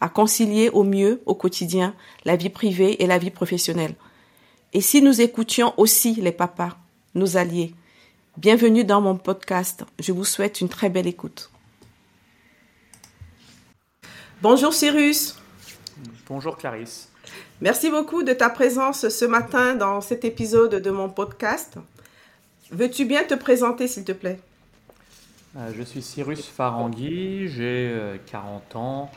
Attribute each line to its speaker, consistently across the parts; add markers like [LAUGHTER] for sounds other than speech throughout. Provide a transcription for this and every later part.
Speaker 1: à concilier au mieux au quotidien la vie privée et la vie professionnelle. Et si nous écoutions aussi les papas, nos alliés Bienvenue dans mon podcast. Je vous souhaite une très belle écoute. Bonjour Cyrus.
Speaker 2: Bonjour Clarisse.
Speaker 1: Merci beaucoup de ta présence ce matin dans cet épisode de mon podcast. Veux-tu bien te présenter s'il te plaît?
Speaker 2: Euh, Je suis Cyrus Farangui, j'ai 40 euh, ans.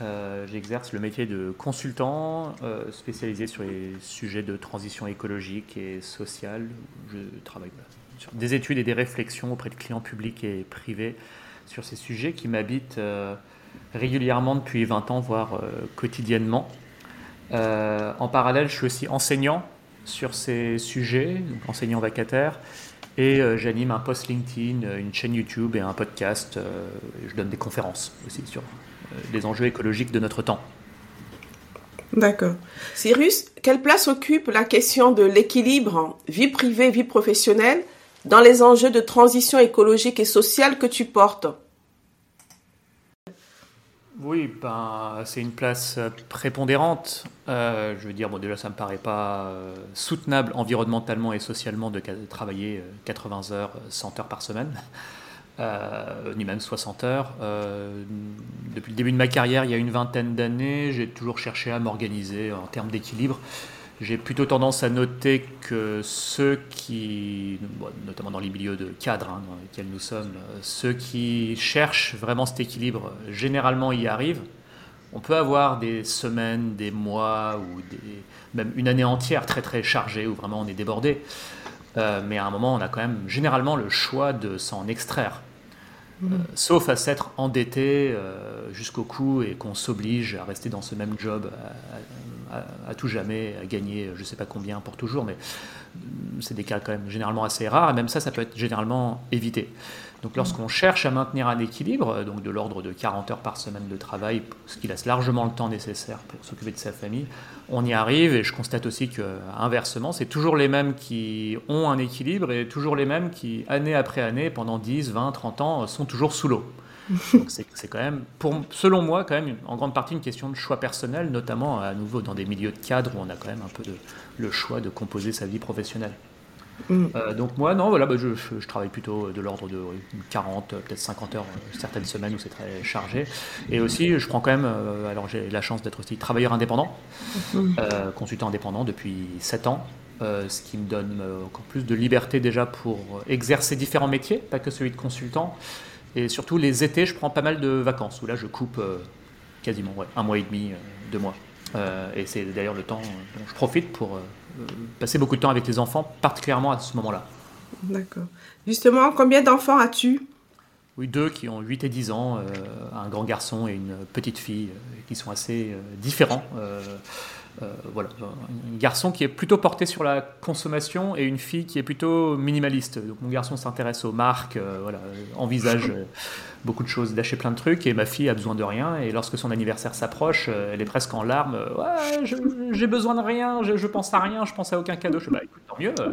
Speaker 2: Euh, j'exerce le métier de consultant euh, spécialisé sur les sujets de transition écologique et sociale. Je travaille sur des études et des réflexions auprès de clients publics et privés sur ces sujets qui m'habitent euh, régulièrement depuis 20 ans, voire quotidiennement. en parallèle, je suis aussi enseignant sur ces sujets, donc enseignant vacataire, et j'anime un post LinkedIn, une chaîne YouTube et un podcast. je donne des conférences aussi sur les enjeux écologiques de notre temps.
Speaker 1: D'accord. Cyrus, quelle place occupe la question de l'équilibre vie privée, vie professionnelle dans les enjeux de transition écologique et sociale que tu portes?
Speaker 2: Oui, ben, c'est une place prépondérante. Euh, je veux dire, bon, déjà, ça ne me paraît pas euh, soutenable environnementalement et socialement de travailler 80 euh, heures, 100 heures par semaine. Euh, ni même 60 heures. Euh, depuis le début de ma carrière, il y a une vingtaine d'années, j'ai toujours cherché à m'organiser en termes d'équilibre. J'ai plutôt tendance à noter que ceux qui, notamment dans les milieux de cadres hein, dans lesquels nous sommes, euh, ceux qui cherchent vraiment cet équilibre, généralement y arrivent. On peut avoir des semaines, des mois ou même une année entière très très chargée où vraiment on est débordé. mais à un moment, on a quand même généralement le choix de s'en extraire. Euh, sauf à s'être endetté euh, jusqu'au cou et qu'on s'oblige à rester dans ce même job à, tout jamais, à gagner je ne sais pas combien pour toujours, mais mm, c'est des cas quand même généralement assez rares, et même ça, ça peut être généralement évité. Donc lorsqu'on cherche à maintenir un équilibre, donc de l'ordre de 40 heures par semaine de travail, ce qui laisse largement le temps nécessaire pour s'occuper de sa famille, on y arrive et je constate aussi que inversement, c'est toujours les mêmes qui ont un équilibre et toujours les mêmes qui, année après année, pendant 10, 20, 30 ans, sont toujours sous l'eau. C'est quand même, pour, selon moi, quand même en grande partie une question de choix personnel, notamment à nouveau dans des milieux de cadre où on a quand même un peu de, le choix de composer sa vie professionnelle. Mm. Euh, donc moi, non, voilà, bah, je, travaille plutôt de l'ordre de 40, peut-être 50 heures euh, certaines semaines où c'est très chargé. Et aussi, je prends quand même, euh, alors j'ai la chance d'être aussi travailleur indépendant, mm. consultant indépendant depuis 7 ans. ce qui me donne encore plus de liberté déjà pour exercer différents métiers, pas que celui de consultant. Et surtout les étés, je prends pas mal de vacances, où là je coupe quasiment un mois et demi, deux mois. et c'est d'ailleurs le temps dont je profite pour passer beaucoup de temps avec les enfants, particulièrement à ce moment-là.
Speaker 1: D'accord. Justement, combien d'enfants as-tu?
Speaker 2: Oui, deux qui ont 8 et 10 ans, euh, un grand garçon et une petite fille, euh, qui sont assez euh, différents. Voilà, un garçon qui est plutôt porté sur la consommation et une fille qui est plutôt minimaliste. Donc mon garçon s'intéresse aux marques, voilà, envisage beaucoup de choses, d'acheter plein de trucs, et ma fille a besoin de rien, et lorsque son anniversaire s'approche, euh, elle est presque en larmes, euh, ouais, j'ai besoin de rien, je, pense à rien, je pense à aucun cadeau. Je bah mieux, euh,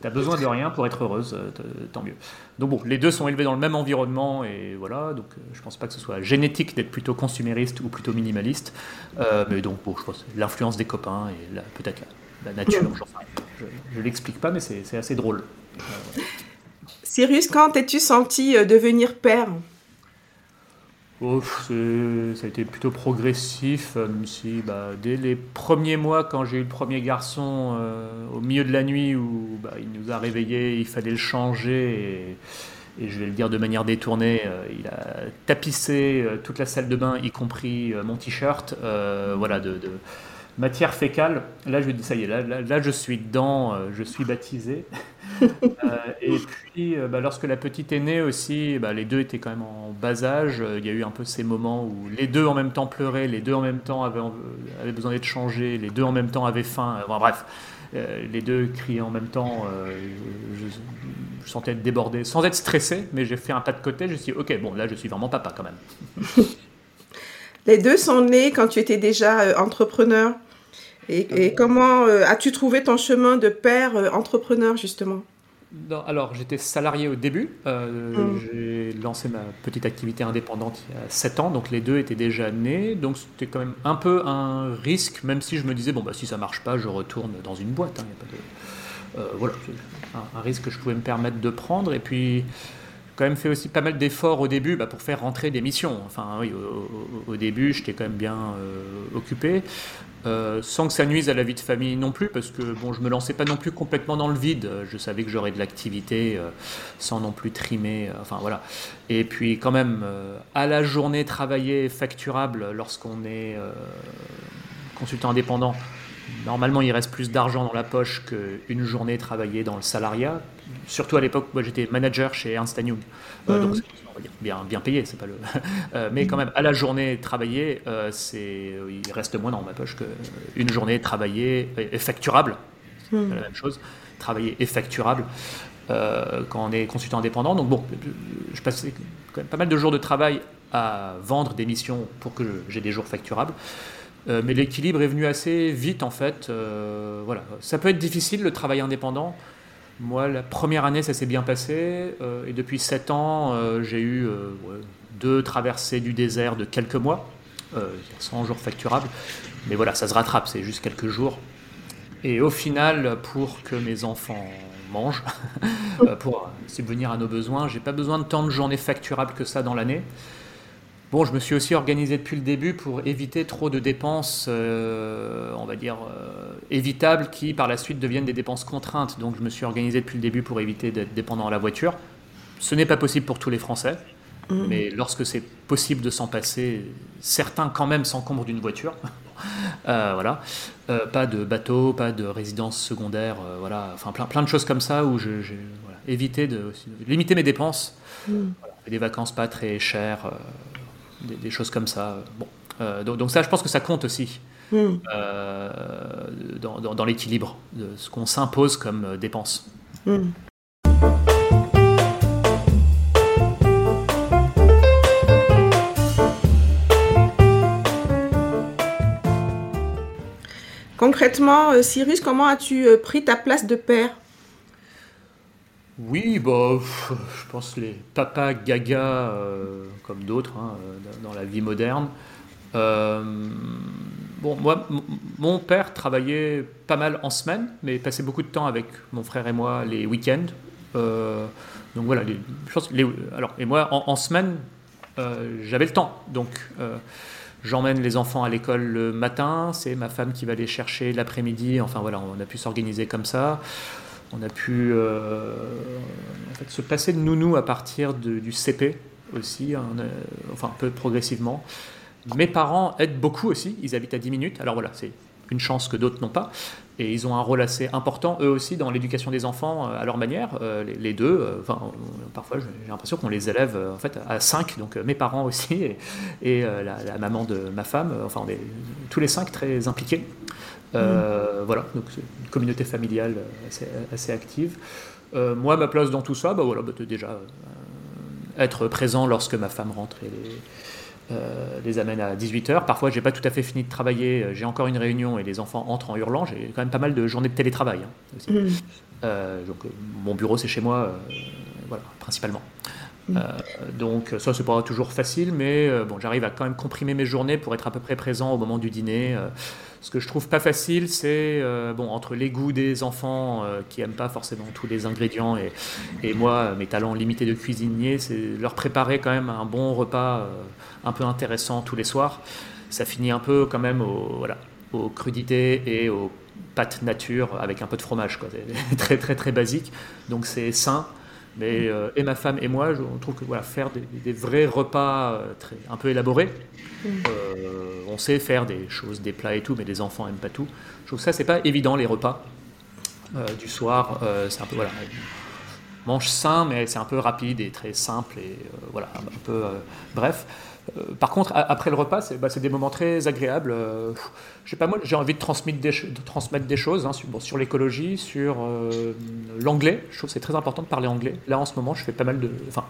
Speaker 2: t'as as besoin de rien pour être heureuse, tant mieux. Donc bon, les deux sont élevés dans le même environnement, et voilà, donc je pense pas que ce soit génétique d'être plutôt consumériste ou plutôt minimaliste, mais donc bon, je pense l'influence des copains et peut-être la, nature, je, je l'explique pas, mais c'est assez drôle.
Speaker 1: Cyrus, quand t'es-tu senti devenir père?
Speaker 2: Oh, ça a été plutôt progressif, euh, même si bah, dès les premiers mois, quand j'ai eu le premier garçon euh, au milieu de la nuit où bah, il nous a réveillés, il fallait le changer, et, je vais le dire de manière détournée, euh, il a tapissé toute la salle de bain, y compris mon t-shirt, voilà, de, matière fécale. Là, je dis ça y est, là, là, je suis dedans, je suis baptisé. [LAUGHS] et puis, bah, lorsque la petite est née aussi, bah, les deux étaient quand même en bas âge. Il y a eu un peu ces moments où les deux en même temps pleuraient, les deux en même temps avaient, besoin d'être changés, les deux en même temps avaient faim. bref, les deux criaient en même temps. Je, je, sentais être débordé, sans être stressé, mais j'ai fait un pas de côté. Je me suis dit, ok, bon, là, je suis vraiment papa quand même. [LAUGHS]
Speaker 1: Les deux sont nés quand tu étais déjà euh, entrepreneur. Et, comment euh, as-tu trouvé ton chemin de père euh, entrepreneur justement?
Speaker 2: Alors, j'étais salarié au début. Hum. J'ai lancé ma petite activité indépendante il y a 7 ans, donc les deux étaient déjà nés. Donc, c'était quand même un peu un risque, même si je me disais, bon, bah, si ça marche pas, je retourne dans une boîte. Hein, voilà, un, un, risque que je pouvais me permettre de prendre. Et puis, quand même fait aussi pas mal d'efforts au début bah, pour faire rentrer des missions. Enfin, oui, au, début, j'étais quand même bien euh, occupé, euh, sans que ça nuise à la vie de famille non plus, parce que bon, je me lançais pas non plus complètement dans le vide. Je savais que j'aurais de l'activité euh, sans non plus trimer. enfin voilà. Et puis quand même, à la journée travailler facturable lorsqu'on est consultant indépendant. Normalement, il reste plus d'argent dans la poche qu'une journée travaillée dans le salariat, surtout à l'époque, moi j'étais manager chez Ernst Young, euh, donc bien, bien payé, c'est pas le. [LAUGHS] Euh, mais quand même, à la journée travaillée, euh, c'est, il reste moins dans ma poche qu'une journée travaillée et facturable, c'est hmm. la même chose, travailler et facturable. quand on est consultant indépendant. Donc bon, je passais quand même pas mal de jours de travail à vendre des missions pour que j'ai des jours facturables. mais l'équilibre est venu assez vite en fait. voilà, ça peut être difficile le travail indépendant. Moi, la première année, ça s'est bien passé. Euh, et depuis 7 ans, euh, j'ai eu euh, deux traversées du désert de quelques mois, 100 jours facturables. Mais voilà, ça se rattrape, c'est juste quelques jours. Et au final, pour que mes enfants mangent, [LAUGHS] pour subvenir à nos besoins, j'ai pas besoin de tant de journées facturables que ça dans l'année. Bon, je me suis aussi organisé depuis le début pour éviter trop de dépenses, euh, on va dire, euh, évitables qui par la suite deviennent des dépenses contraintes. Donc je me suis organisé depuis le début pour éviter d'être dépendant à la voiture. Ce n'est pas possible pour tous les Français, mmh. mais lorsque c'est possible de s'en passer, certains quand même s'encombrent d'une voiture. [LAUGHS] Euh, voilà. pas de bateau, pas de résidence secondaire, voilà. Enfin plein, plein de choses comme ça où j'ai voilà, évité de, limiter mes dépenses. Mmh. des vacances pas très chères des, choses comme ça. Bon. Euh, donc, ça, je pense que ça compte aussi hmm. euh, dans, l'équilibre de ce qu'on s'impose comme euh, dépense. Hmm.
Speaker 1: Concrètement, Cyrus, comment as-tu pris ta place de père?
Speaker 2: Oui, bah, je pense les papas gaga, euh, comme d'autres hein, euh, dans la vie moderne. Euh, mon père travaillait pas mal en semaine, mais passait beaucoup de temps avec mon frère et moi les week-ends. donc voilà, alors, et moi, en, semaine, j'avais le temps. Donc, j'emmène les enfants à l'école le matin, c'est ma femme qui va les chercher l'après-midi. Enfin voilà, on a pu s'organiser comme ça. On a pu euh, se passer de nounou à partir du CP aussi, hein, enfin un peu progressivement. Mes parents aident beaucoup aussi, ils habitent à 10 minutes. Alors voilà, c'est une chance que d'autres n'ont pas. Et ils ont un rôle assez important, eux aussi, dans l'éducation des enfants euh, à leur manière, euh, les, deux. Enfin, parfois, j'ai l'impression qu'on les élève en fait, à 5, donc mes parents aussi, et, la, maman de ma femme. Enfin, on tous les cinq très impliqués. Euh, voilà, donc une communauté familiale assez, active. Euh, moi, ma place dans tout ça, bah voilà, bah, déjà euh, être présent lorsque ma femme rentre et les, amène à 18h. Parfois, j'ai pas tout à fait fini de travailler, j'ai encore une réunion et les enfants entrent en hurlant. J'ai quand même pas mal de journées de télétravail. Hein, mm. donc, mon bureau, c'est chez moi, voilà, principalement. Mm. donc ça c'est pas toujours facile, mais bon j'arrive à quand même comprimer mes journées pour être à peu près présent au moment du dîner. Ce que je trouve pas facile, c'est euh, bon entre les goûts des enfants euh, qui aiment pas forcément tous les ingrédients et, et, moi mes talents limités de cuisinier, c'est leur préparer quand même un bon repas euh, un peu intéressant tous les soirs. Ça finit un peu quand même au, voilà, aux crudités et aux pâtes nature avec un peu de fromage, quoi. [LAUGHS] très très très basique. Donc c'est sain. Mais et ma femme et moi, on trouve que voilà, faire des, vrais repas très, un peu élaborés, euh, on sait faire des choses, des plats et tout, mais les enfants n'aiment pas tout. Je trouve que ça, c'est pas évident, les repas. du soir. c'est un peu voilà, mange sain, mais c'est un peu rapide et très simple et voilà, un peu bref. Par contre, après le repas, c'est bah, des moments très agréables. moi, j'ai envie de transmettre des, de transmettre des choses hein, sur, l'écologie, sur l'anglais. Je trouve que c'est très important de parler anglais. Là, en ce moment, je fais pas mal de, enfin,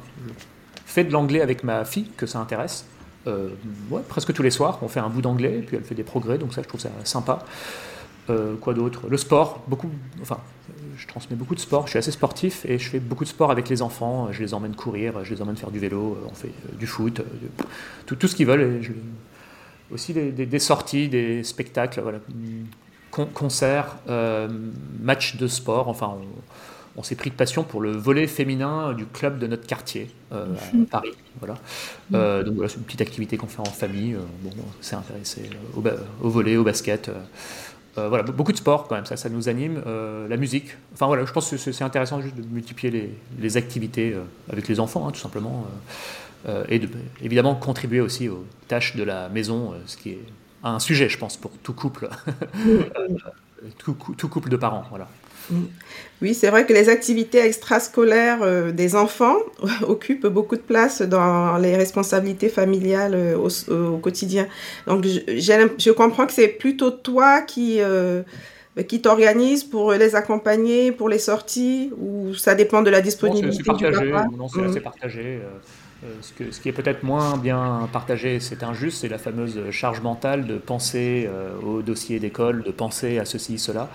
Speaker 2: fais de l'anglais avec ma fille que ça intéresse. Euh, presque tous les soirs, on fait un bout d'anglais, puis elle fait des progrès, donc ça, je trouve ça sympa. Euh, quoi d'autre? Le sport, beaucoup, enfin, je transmets beaucoup de sport, je suis assez sportif et je fais beaucoup de sport avec les enfants, je les emmène courir, je les emmène faire du vélo, on fait euh, du foot, tout, tout, ce qu'ils veulent. aussi des, sorties, des spectacles, voilà, concerts, matchs de sport, enfin, on, on s'est pris de passion pour le volet féminin du club de notre quartier euh, à mhm. Paris. Voilà. Mhm. Euh, donc voilà, c'est une petite activité qu'on fait en famille. Euh, bon, on s'est intéressé au, au, volet, au basket. Voilà, beaucoup de sport quand même, ça, ça nous anime. la musique, enfin voilà, je pense que c'est intéressant juste de multiplier les, activités avec les enfants, hein, tout simplement. et de, évidemment contribuer aussi aux tâches de la maison, ce qui est un sujet, je pense, pour tout couple, [LAUGHS] tout, tout, couple de parents. Voilà.
Speaker 1: Oui, c'est vrai que les activités extrascolaires euh, des enfants [LAUGHS] occupent beaucoup de place dans les responsabilités familiales euh, au, quotidien. Donc, je, je comprends que c'est plutôt toi qui, euh, qui t'organise pour les accompagner, pour les sorties, ou ça dépend de la disponibilité
Speaker 2: non, partagé, du papa Non, c'est assez partagé. Ce, que, ce, qui est peut-être moins bien partagé, c'est injuste, c'est la fameuse charge mentale de penser au dossier d'école, de penser à ceci, cela.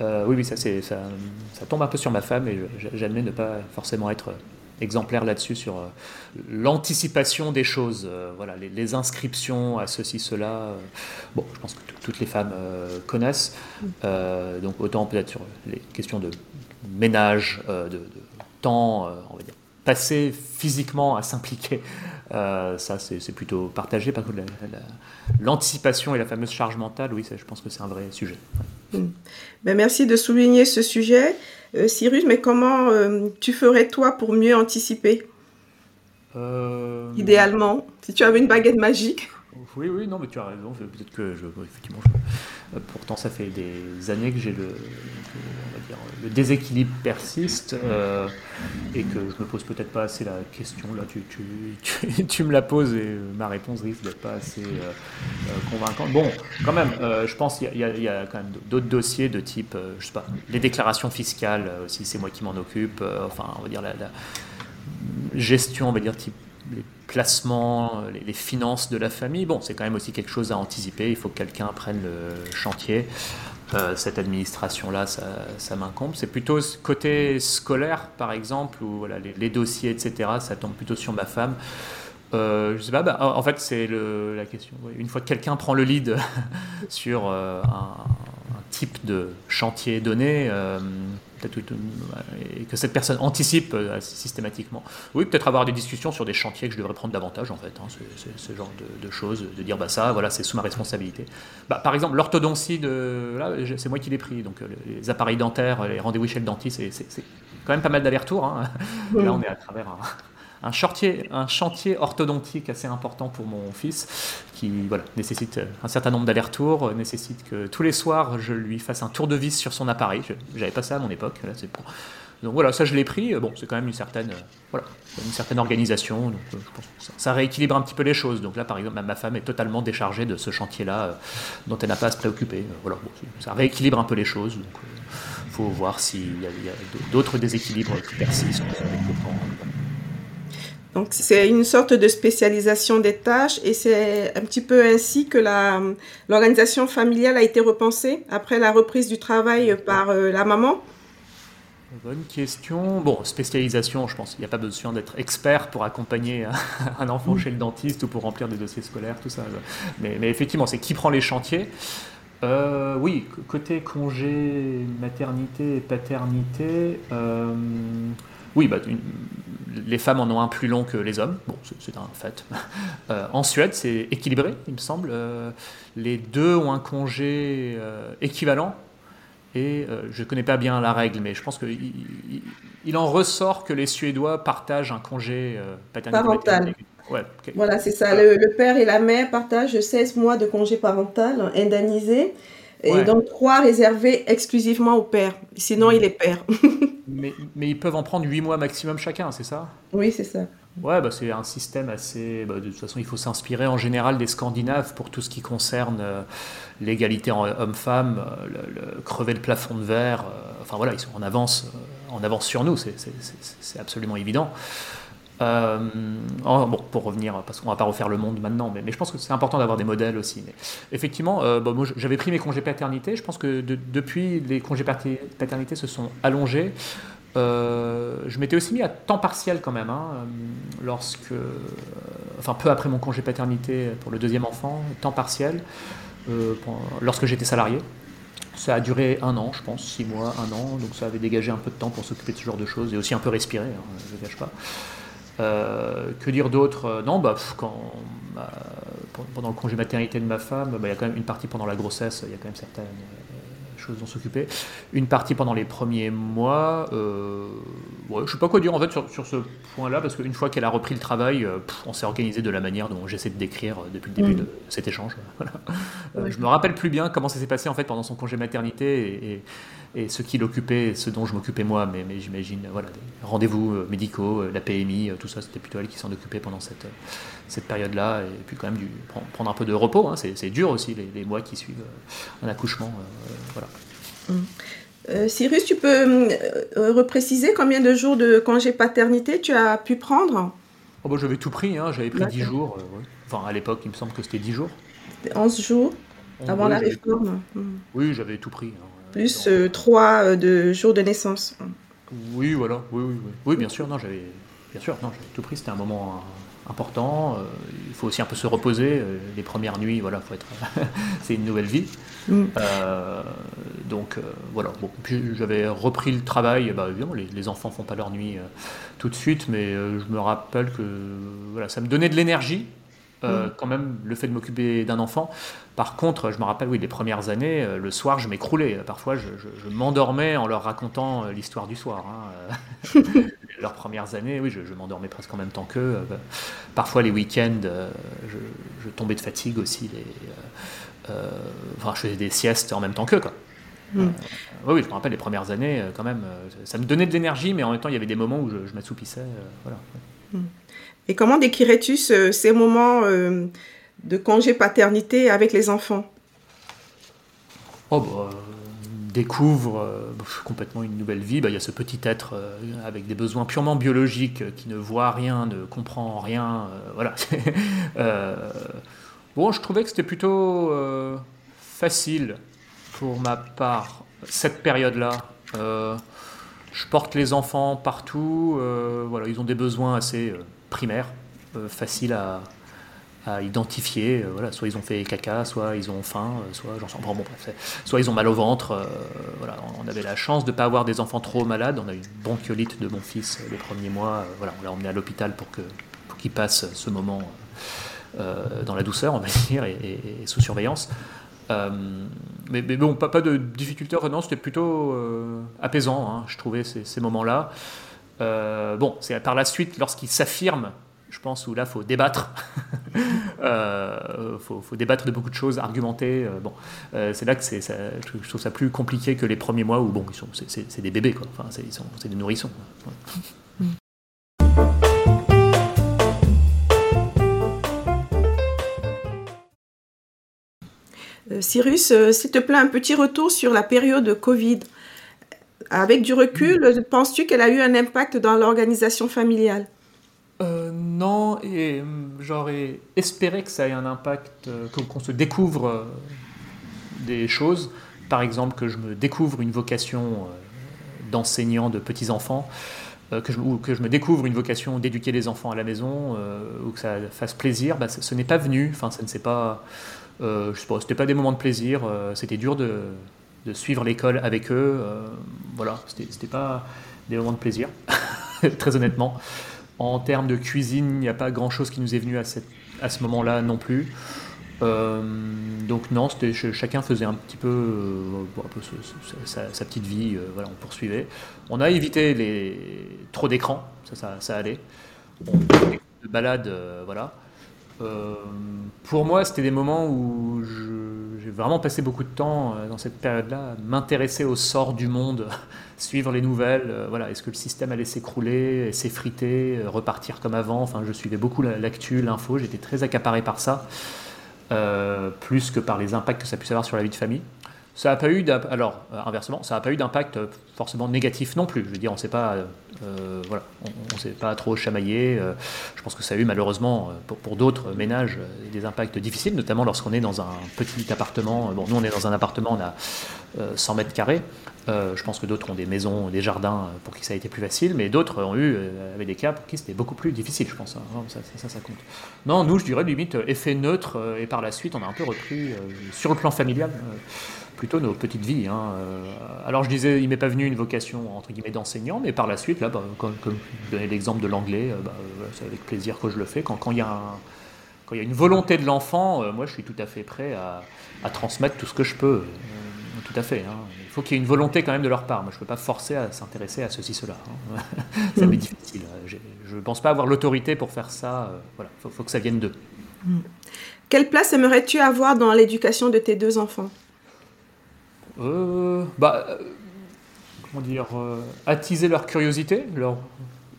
Speaker 2: Euh, oui, oui, ça, ça, ça, tombe un peu sur ma femme et j'admets ne pas forcément être exemplaire là-dessus sur euh, l'anticipation des choses, euh, voilà, les, inscriptions à ceci, cela. bon, je pense que toutes les femmes connaissent, donc autant peut-être sur les questions de ménage, de, temps, on va dire, passé physiquement à s'impliquer. Ça, c'est plutôt partagé. Par contre, l'anticipation et la fameuse charge mentale, oui, je pense que c'est un vrai sujet.
Speaker 1: Hmm. Ben, merci de souligner ce sujet. Euh, Cyrus, mais comment euh, tu ferais toi pour mieux anticiper? Euh, Idéalement, si tu avais une baguette magique.
Speaker 2: Oui, oui, non, mais tu as raison. Peut-être que je, effectivement, pourtant ça fait des années que j'ai le, le déséquilibre persiste et que je me pose peut-être pas assez la question. Là, tu, [LAUGHS] me la poses et ma réponse risque d'être pas assez convaincante. Bon, quand même, je pense qu'il y, a quand même d'autres dossiers de type, je sais pas, les déclarations fiscales aussi, c'est moi qui m'en occupe. enfin, on va dire la, la gestion, on va dire type les placements, les, finances de la famille, bon, c'est quand même aussi quelque chose à anticiper. Il faut que quelqu'un prenne le chantier. Euh, cette administration-là, ça, ça m'incombe. C'est plutôt côté scolaire, par exemple, où voilà, les, dossiers, etc., ça tombe plutôt sur ma femme. Euh, je sais pas, bah, en fait, c'est la question. Une fois que quelqu'un prend le lead [LAUGHS] sur euh, un, type de chantier donné, euh, et que cette personne anticipe euh, systématiquement. Oui, peut-être avoir des discussions sur des chantiers que je devrais prendre davantage, en fait, hein, ce, genre de, choses, de dire, bah ça, voilà, c'est sous ma responsabilité. Bah, par exemple, l'orthodontie, de, là, c'est moi qui l'ai pris, donc euh, les appareils dentaires, les rendez-vous chez le dentiste, c'est quand même pas mal d'aller-retour. Hein. Là, on est à travers un un chantier, orthodontique assez important pour mon fils, qui voilà, nécessite un certain nombre d'allers-retours, nécessite que tous les soirs je lui fasse un tour de vis sur son appareil. J'avais pas ça à mon époque. Donc voilà, ça je l'ai pris. Bon, c'est quand même une certaine, voilà, une certaine organisation. Euh, ça, rééquilibre un petit peu les choses. Donc là, par exemple, ma femme est totalement déchargée de ce chantier-là, euh, dont elle n'a pas à se préoccuper. Euh, voilà, ça rééquilibre un peu les choses. Il faut voir s'il y a, a d'autres déséquilibres qui persistent.
Speaker 1: Donc c'est une sorte de spécialisation des tâches et c'est un petit peu ainsi que l'organisation familiale a été repensée après la reprise du travail par euh, la maman.
Speaker 2: Bonne question. Bon, spécialisation, je pense qu'il n'y a pas besoin d'être expert pour accompagner [LAUGHS] un enfant chez le dentiste ou pour remplir des dossiers scolaires, tout ça. Mais, effectivement, c'est qui prend les chantiers. Euh, oui, côté congé, maternité et paternité, euh, oui, bah, les femmes en ont un plus long que les hommes. Bon, c'est un fait. [LAUGHS] Euh, en Suède, c'est équilibré, il me semble. Euh, les deux ont un congé euh, équivalent. Et je ne connais pas bien la règle, mais je pense qu'il il, en ressort que les Suédois partagent un congé
Speaker 1: parental. Voilà, c'est ça. Le, le, père et la mère partagent 16 mois de congé parental indemnisé Et donc trois réservés exclusivement au père. Sinon, il est père. [LAUGHS]
Speaker 2: mais, mais, ils peuvent en prendre huit mois maximum chacun, c'est ça?
Speaker 1: Oui, c'est ça.
Speaker 2: Ouais, bah, c'est un système assez. Bah, de toute façon, il faut s'inspirer en général des Scandinaves pour tout ce qui concerne euh, l'égalité homme-femme, euh, le, crever le plafond de verre. Euh, enfin voilà, ils sont en avance, en avance sur nous, c'est absolument évident. Euh, bon, pour revenir, parce qu'on va pas refaire le monde maintenant, mais, je pense que c'est important d'avoir des modèles aussi. Effectivement, euh, moi j'avais pris mes congés paternité. Je pense que depuis, les congés paternité se sont allongés. Euh, je m'étais aussi mis à temps partiel quand même, hein, lorsque, enfin peu après mon congé paternité pour le deuxième enfant, temps partiel, lorsque j'étais salarié. Ça a duré un an, je pense, six mois, un an, donc ça avait dégagé un peu de temps pour s'occuper de ce genre de choses et aussi un peu respirer, hein, je ne cache pas. Euh, que dire d'autre? Euh, Non, bah, quand, bah, pendant le congé maternité de ma femme, bah, il y a quand même une partie pendant la grossesse, il y a quand même certaines choses dont s'occuper. Une partie pendant les premiers mois. Euh, ouais, je sais pas quoi dire en fait sur, sur ce point-là, parce qu'une fois qu'elle a repris le travail, euh, on s'est organisé de la manière dont j'essaie de décrire euh, depuis le début mm. de cet échange. [LAUGHS] Voilà. Euh, je me rappelle plus bien comment ça s'est passé en fait pendant son congé maternité et, et, ce qui l'occupait, ce dont je m'occupais moi, mais, mais j'imagine, voilà, rendez-vous médicaux, la PMI, tout ça, c'était plutôt elle qui s'en occupait pendant cette, cette période-là, et puis quand même du, prendre un peu de repos, hein, c'est dur aussi les, les, mois qui suivent un accouchement. voilà.
Speaker 1: Mm. Euh, Cyrus, tu peux euh, repréciser combien de jours de congé paternité tu as pu prendre?
Speaker 2: Oh bah, J'avais tout pris, hein. j'avais pris 10 jours. Euh, enfin, à l'époque, il me semble que c'était 10 jours.
Speaker 1: 11 jours avant la réforme.
Speaker 2: Mm. Oui, j'avais tout pris. Hein.
Speaker 1: Plus 3 de jours de naissance.
Speaker 2: Oui, voilà. Oui, oui, oui. oui bien sûr, non, j'avais bien sûr, non, j'avais tout pris. C'était un moment important. Euh, il faut aussi un peu se reposer. Euh, les premières nuits, voilà, faut être. [LAUGHS] c'est une nouvelle vie. Mm. Euh, donc voilà. Bon, puis j'avais repris le travail. Bah, évidemment, les, les, enfants font pas leur nuit tout de suite, mais je me rappelle que voilà, ça me donnait de l'énergie. Mm. quand même le fait de m'occuper d'un enfant. Par contre, je me rappelle, oui, les premières années, le soir, je m'écroulais. Parfois, je, m'endormais en leur racontant l'histoire du soir. Hein. [LAUGHS] leurs premières années, oui, je, m'endormais presque en même temps qu'eux. Euh, parfois, les week-ends, euh, je, tombais de fatigue aussi. Les, euh, enfin, je faisais des siestes en même temps qu'eux. Quoi. Mm. oui, je me rappelle les premières années, quand même, ça me donnait de l'énergie, mais en même temps, il y avait des moments où je, m'assoupissais. voilà.
Speaker 1: Mm. Et comment décrirais-tu ces moments de congé paternité avec les enfants?
Speaker 2: Oh, bah, découvre euh, complètement une nouvelle vie, bah, il y a ce petit être euh, avec des besoins purement biologiques euh, qui ne voit rien, ne comprend rien. voilà. [LAUGHS] bon, je trouvais que c'était plutôt facile pour ma part, cette période-là. je porte les enfants partout, voilà, ils ont des besoins assez primaires, faciles à, identifier. Euh, voilà, soit ils ont fait caca, soit ils ont faim, euh, soit j'en sens bon, soit ils ont mal au ventre. Euh, voilà, on avait la chance de ne pas avoir des enfants trop malades. On a eu une bronchiolite de mon fils les premiers mois. voilà, on l'a emmené à l'hôpital pour qu'il passe ce moment dans la douceur, on va [LAUGHS] dire, et, sous surveillance. mais, bon, pas, de difficulté, non, c'était plutôt apaisant, hein, je trouvais ces moments-là. Bon, c'est par la suite, lorsqu'il s'affirme je pense, où là, il faut débattre. [LAUGHS] Euh, faut, débattre de beaucoup de choses, argumenter. Euh, bon, euh, c'est là que je trouve ça plus compliqué que les premiers mois où, bon, c'est, des bébés, quoi. Enfin, c'est, des nourrissons.
Speaker 1: Cyrus, s'il te plaît, un petit retour sur la période Covid. Avec du recul, penses-tu qu'elle a eu un impact dans l'organisation familiale?
Speaker 2: Euh, non, et euh, j'aurais espéré que ça ait un impact, euh, qu'on se découvre des choses. Par exemple, que je me découvre une vocation d'enseignant de petits-enfants, ou que je me découvre une vocation d'éduquer les enfants à la maison, ou que ça fasse plaisir. Bah, ce, n'est pas venu, enfin, ça ne s'est pas. je sais pas, c'était pas des moments de plaisir, c'était dur de, de suivre l'école avec eux. voilà, c'était pas des moments de plaisir, [LAUGHS] très honnêtement. En termes de cuisine, il n'y a pas grand-chose qui nous est venu à, ce moment-là non plus. Euh, donc non, chacun faisait un petit peu, euh, sa, petite vie, euh, on poursuivait. On a évité les, trop d'écrans, ça, allait. On, de balades, voilà. Pour moi, c'était des moments où j'ai vraiment passé beaucoup de temps dans cette période-là, m'intéresser au sort du monde, [LAUGHS] suivre les nouvelles. voilà, est-ce que le système allait s'écrouler, s'effriter, repartir comme avant Enfin, je suivais beaucoup l'actu, l'info. J'étais très accaparé par ça, plus que par les impacts que ça puisse avoir sur la vie de famille. Ça n'a pas eu alors euh, inversement, ça n'a pas eu d'impact euh, forcément négatif non plus. Je veux dire, on s'est pas, euh, voilà, on, s'est pas trop chamaillé. je pense que ça a eu malheureusement pour, d'autres ménages des impacts difficiles, notamment lorsqu'on est dans un petit appartement. Bon, nous on est dans un appartement, on a 100 mètres carrés. je pense que d'autres ont des maisons, des jardins pour qui ça a été plus facile, mais d'autres ont eu avec des cas pour qui c'était beaucoup plus difficile, je pense. Hein. Ça, ça, ça, compte. Non, nous, je dirais limite effet neutre, et par la suite, on a un peu repris sur le plan familial plutôt nos petites vies. Hein. Euh, alors je disais, il m'est pas venu une vocation entre guillemets d'enseignant, mais par la suite, là, bah, comme, je donnais l'exemple de l'anglais, euh, bah, euh, c'est avec plaisir que je le fais. Quand, il y a une volonté de l'enfant, moi je suis tout à fait prêt à, transmettre tout ce que je peux. tout à fait. Hein. Il faut qu'il y ait une volonté quand même de leur part. Moi je ne peux pas forcer à s'intéresser à ceci, cela. Hein. [LAUGHS] ça m'est difficile. Je ne pense pas avoir l'autorité pour faire ça. voilà, il faut, que ça vienne d'eux.
Speaker 1: Quelle place aimerais-tu avoir dans l'éducation de tes deux enfants?
Speaker 2: Euh, bah, euh, comment dire, euh, attiser leur curiosité, leur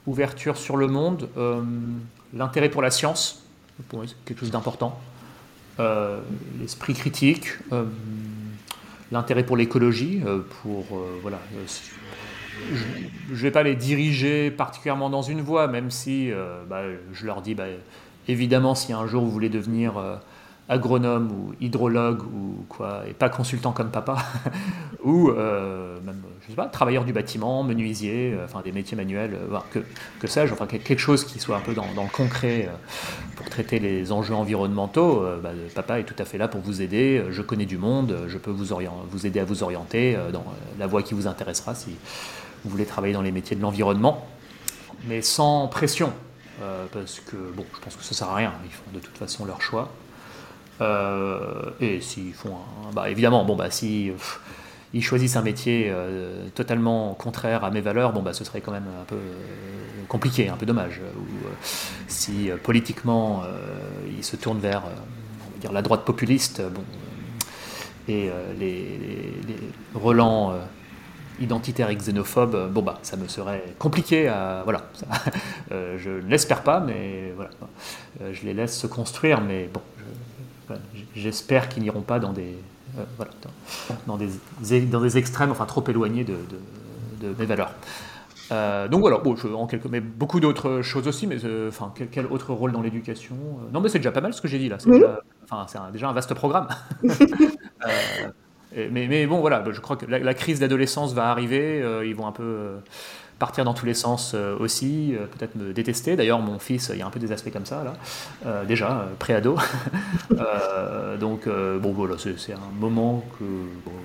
Speaker 2: ouverture sur le monde, l'intérêt pour la science, quelque chose d'important, l'esprit critique, l'intérêt pour l'écologie, pour voilà. je ne vais pas les diriger particulièrement dans une voie, même si bah, je leur dis, bah, évidemment, si un jour vous voulez devenir agronome ou hydrologue ou quoi, et pas consultant comme papa, [LAUGHS] ou euh, même, je sais pas, travailleur du bâtiment, menuisier, euh, enfin des métiers manuels, euh, que, que sais-je, enfin quelque chose qui soit un peu dans, le concret pour traiter les enjeux environnementaux, bah, papa est tout à fait là pour vous aider, je connais du monde, je peux vous, vous aider à vous orienter dans la voie qui vous intéressera si vous voulez travailler dans les métiers de l'environnement, mais sans pression. parce que bon, je pense que ça sert à rien. Ils font de toute façon leur choix. Euh, et s'ils font bah évidemment, bon bah si ils choisissent un métier euh, totalement contraire à mes valeurs, bon bah ce serait quand même un peu euh, compliqué, un peu dommage. Ou si politiquement ils se tournent vers dire la droite populiste, bon et les, relents identitaires et xénophobes, bon bah ça me serait compliqué voilà. [LAUGHS] je ne l'espère pas, mais voilà, je les laisse se construire, mais bon. J'espère qu'ils n'iront pas dans des, euh, dans, des, dans des extrêmes, enfin trop éloignés de, de, mes valeurs. Euh, donc voilà, bon, je, en quelques, mais beaucoup d'autres choses aussi, mais euh, enfin, quel, autre rôle dans l'éducation Non, mais c'est déjà pas mal ce que j'ai dit là. C'est déjà, enfin, c'est déjà un vaste programme. [LAUGHS] mais, mais, bon, voilà, je crois que la, la crise d'adolescence va arriver. ils vont un peu partir dans tous les sens euh, aussi, euh, peut-être me détester. D'ailleurs, mon fils, il y a un peu des aspects comme ça, là, euh, déjà, pré-ado. [LAUGHS] donc, bon, voilà, c'est un moment que.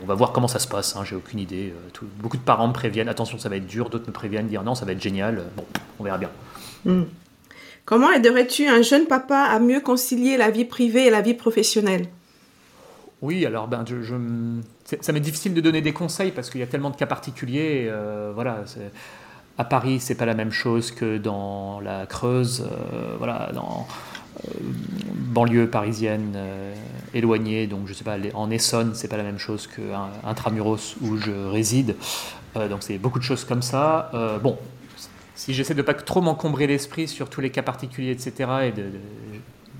Speaker 2: on va voir comment ça se passe, hein, j'ai aucune idée. beaucoup de parents me préviennent, attention, ça va être dur, d'autres me préviennent, dire non, ça va être génial. Bon, on verra bien.
Speaker 1: Hmm. Comment aiderais-tu un jeune papa à mieux concilier la vie privée et la vie professionnelle?
Speaker 2: Oui, alors ben, je, ça m'est difficile de donner des conseils parce qu'il y a tellement de cas particuliers. voilà, à Paris, c'est pas la même chose que dans la Creuse, euh, voilà, dans euh, banlieue parisienne euh, éloignée, donc je sais pas, en Essonne, c'est pas la même chose qu'un intramuros où je réside. donc c'est beaucoup de choses comme ça. bon, si j'essaie de pas trop m'encombrer l'esprit sur tous les cas particuliers, etc., et de,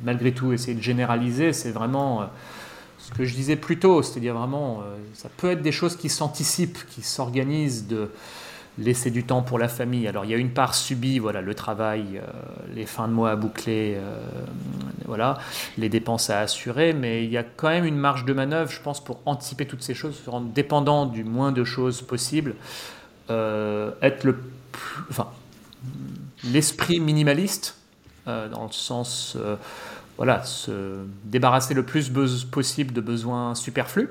Speaker 2: malgré tout essayer de généraliser, c'est vraiment ce que je disais plus tôt, c'est-à-dire vraiment, ça peut être des choses qui s'anticipent, qui s'organisent de laisser du temps pour la famille. Alors il y a une part subie, voilà, le travail, euh, les fins de mois à boucler, euh, voilà, les dépenses à assurer, mais il y a quand même une marge de manœuvre, je pense, pour anticiper toutes ces choses, se rendre dépendant du moins de choses possibles, euh, être le enfin, l'esprit minimaliste, dans le sens, voilà, se débarrasser le plus possible de besoins superflus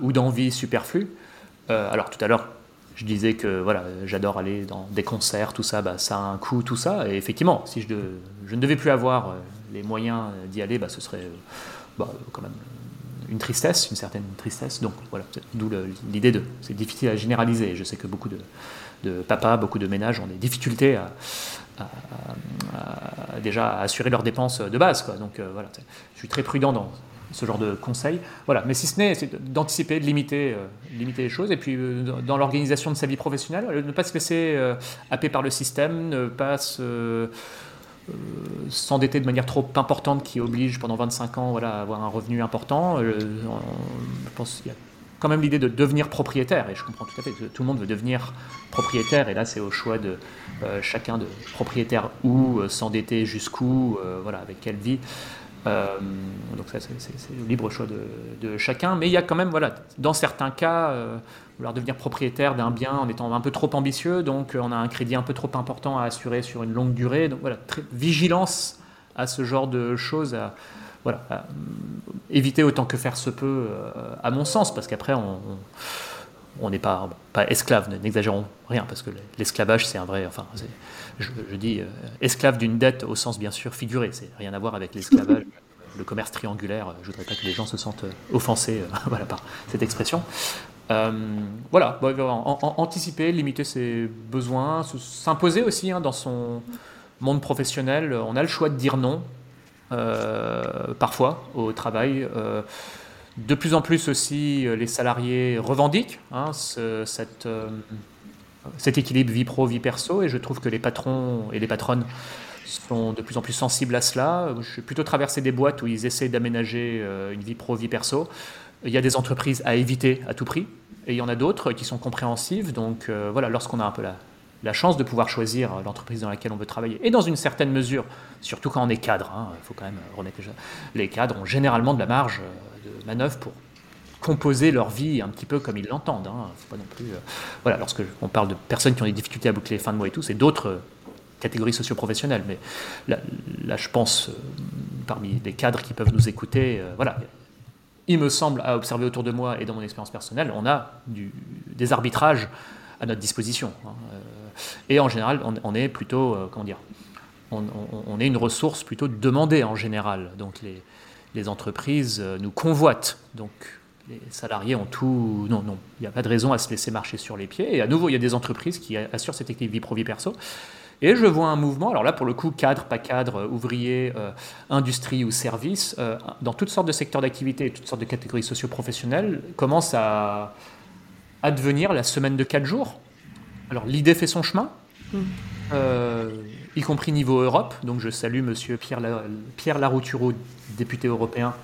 Speaker 2: ou d'envies superflues. alors tout à l'heure, je disais que voilà, j'adore aller dans des concerts, tout ça, bah, ça a un coût, tout ça. Et effectivement, si je, je ne devais plus avoir euh, les moyens d'y aller, bah, ce serait euh, bah, quand même une tristesse, une certaine tristesse. Donc voilà, d'où l'idée de. C'est difficile à généraliser. Je sais que beaucoup de, papas, beaucoup de ménages ont des difficultés à, déjà assurer leurs dépenses de base. Quoi. Donc voilà, je suis très prudent dans ce genre de conseils. Voilà, mais si ce n'est, d'anticiper, de limiter, limiter les choses. Et puis dans l'organisation de sa vie professionnelle, ne pas se laisser happer par le système, ne pas se euh, s'endetter de manière trop importante qui oblige pendant 25 ans voilà, à avoir un revenu important. Euh, je pense qu'il y a quand même l'idée de devenir propriétaire, et je comprends tout à fait que tout le monde veut devenir propriétaire, et là c'est au choix de euh, chacun de propriétaire où, s'endetter jusqu'où, voilà, avec quelle vie. Donc ça c'est le libre choix de, chacun, mais il y a quand même, voilà, dans certains cas, vouloir devenir propriétaire d'un bien en étant un peu trop ambitieux, donc euh, on a un crédit un peu trop important à assurer sur une longue durée. Donc voilà, très, vigilance à ce genre de choses, à, voilà, euh, éviter autant que faire se peut, euh, à mon sens, parce qu'après on n'est pas, pas esclave, n'exagérons rien, parce que l'esclavage, c'est un vrai. Enfin, je, dis esclave d'une dette au sens bien sûr figuré, c'est rien à voir avec l'esclavage, [LAUGHS] le commerce triangulaire. Je voudrais pas que les gens se sentent offensés [LAUGHS] voilà, par cette expression. Euh, voilà, anticiper, limiter ses besoins, s'imposer aussi hein, dans son monde professionnel. On a le choix de dire non, euh, parfois, au travail. Euh, de plus en plus aussi, les salariés revendiquent hein, cette, cet équilibre vie pro, vie perso, et je trouve que les patrons et les patronnes sont de plus en plus sensibles à cela. Je plutôt traversé des boîtes où ils essaient d'aménager une vie pro, vie perso. Il y a des entreprises à éviter à tout prix, et il y en a d'autres qui sont compréhensives. Donc euh, voilà, lorsqu'on a un peu la, la, chance de pouvoir choisir l'entreprise dans laquelle on veut travailler, et dans une certaine mesure, surtout quand on est cadre, hein, il faut quand même remettre les, les cadres ont généralement de la marge euh, de manœuvre pour composer leur vie un petit peu comme ils l'entendent. Hein. Pas non plus, euh, voilà, lorsque on parle de personnes qui ont des difficultés à boucler les fins de mois et tout, c'est d'autres catégories socio-professionnelles. Mais là, je pense, parmi les cadres qui peuvent nous écouter, voilà, il me semble, à observer autour de moi et dans mon expérience personnelle, on a des arbitrages à notre disposition. Hein. Euh, et en général, on, est plutôt, euh, comment dire, on, est une ressource plutôt demandée en général. Donc les, entreprises euh, nous convoitent. Donc les salariés ont tout. Non, non, il n'y a pas de raison à se laisser marcher sur les pieds. Et à nouveau, il y a des entreprises qui assurent cette équilibre vie pro-vie perso et je vois un mouvement, alors là pour le coup, cadre, pas cadre, euh, ouvrier, euh, industrie ou service, euh, dans toutes sortes de secteurs d'activité et toutes sortes de catégories socio-professionnelles, commence à advenir la semaine de 4 jours. Alors l'idée fait son chemin, mm. y compris niveau Europe. Donc je salue Monsieur Pierre, Pierre Laroutureau, député européen,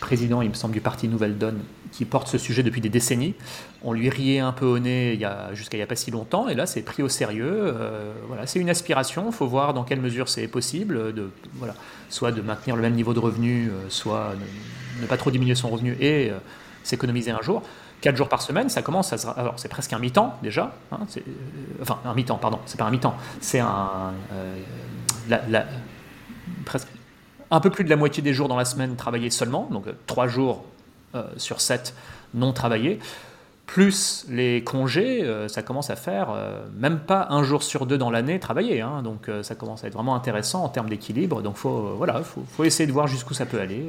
Speaker 2: président, il me semble, du parti Nouvelle Donne, qui porte ce sujet depuis des décennies. On lui riait un peu au nez jusqu'à il n'y a pas si longtemps, et là c'est pris au sérieux. Euh, voilà, c'est une aspiration, il faut voir dans quelle mesure c'est possible, de, voilà, soit de maintenir le même niveau de revenu, euh, soit ne, pas trop diminuer son revenu et euh, s'économiser un jour. Quatre jours par semaine, ça commence à Alors c'est presque un mi-temps déjà, hein, enfin un mi-temps, pardon, c'est pas un mi-temps, c'est un... presque un peu plus de la moitié des jours dans la semaine travaillés seulement, donc trois jours euh, sur 7 non travaillés, plus les congés, euh, ça commence à faire euh, même pas un jour sur deux dans l'année travailler. Hein. donc ça commence à être vraiment intéressant en termes d'équilibre. Donc faut, voilà, faut, faut, essayer de voir jusqu'où ça peut aller.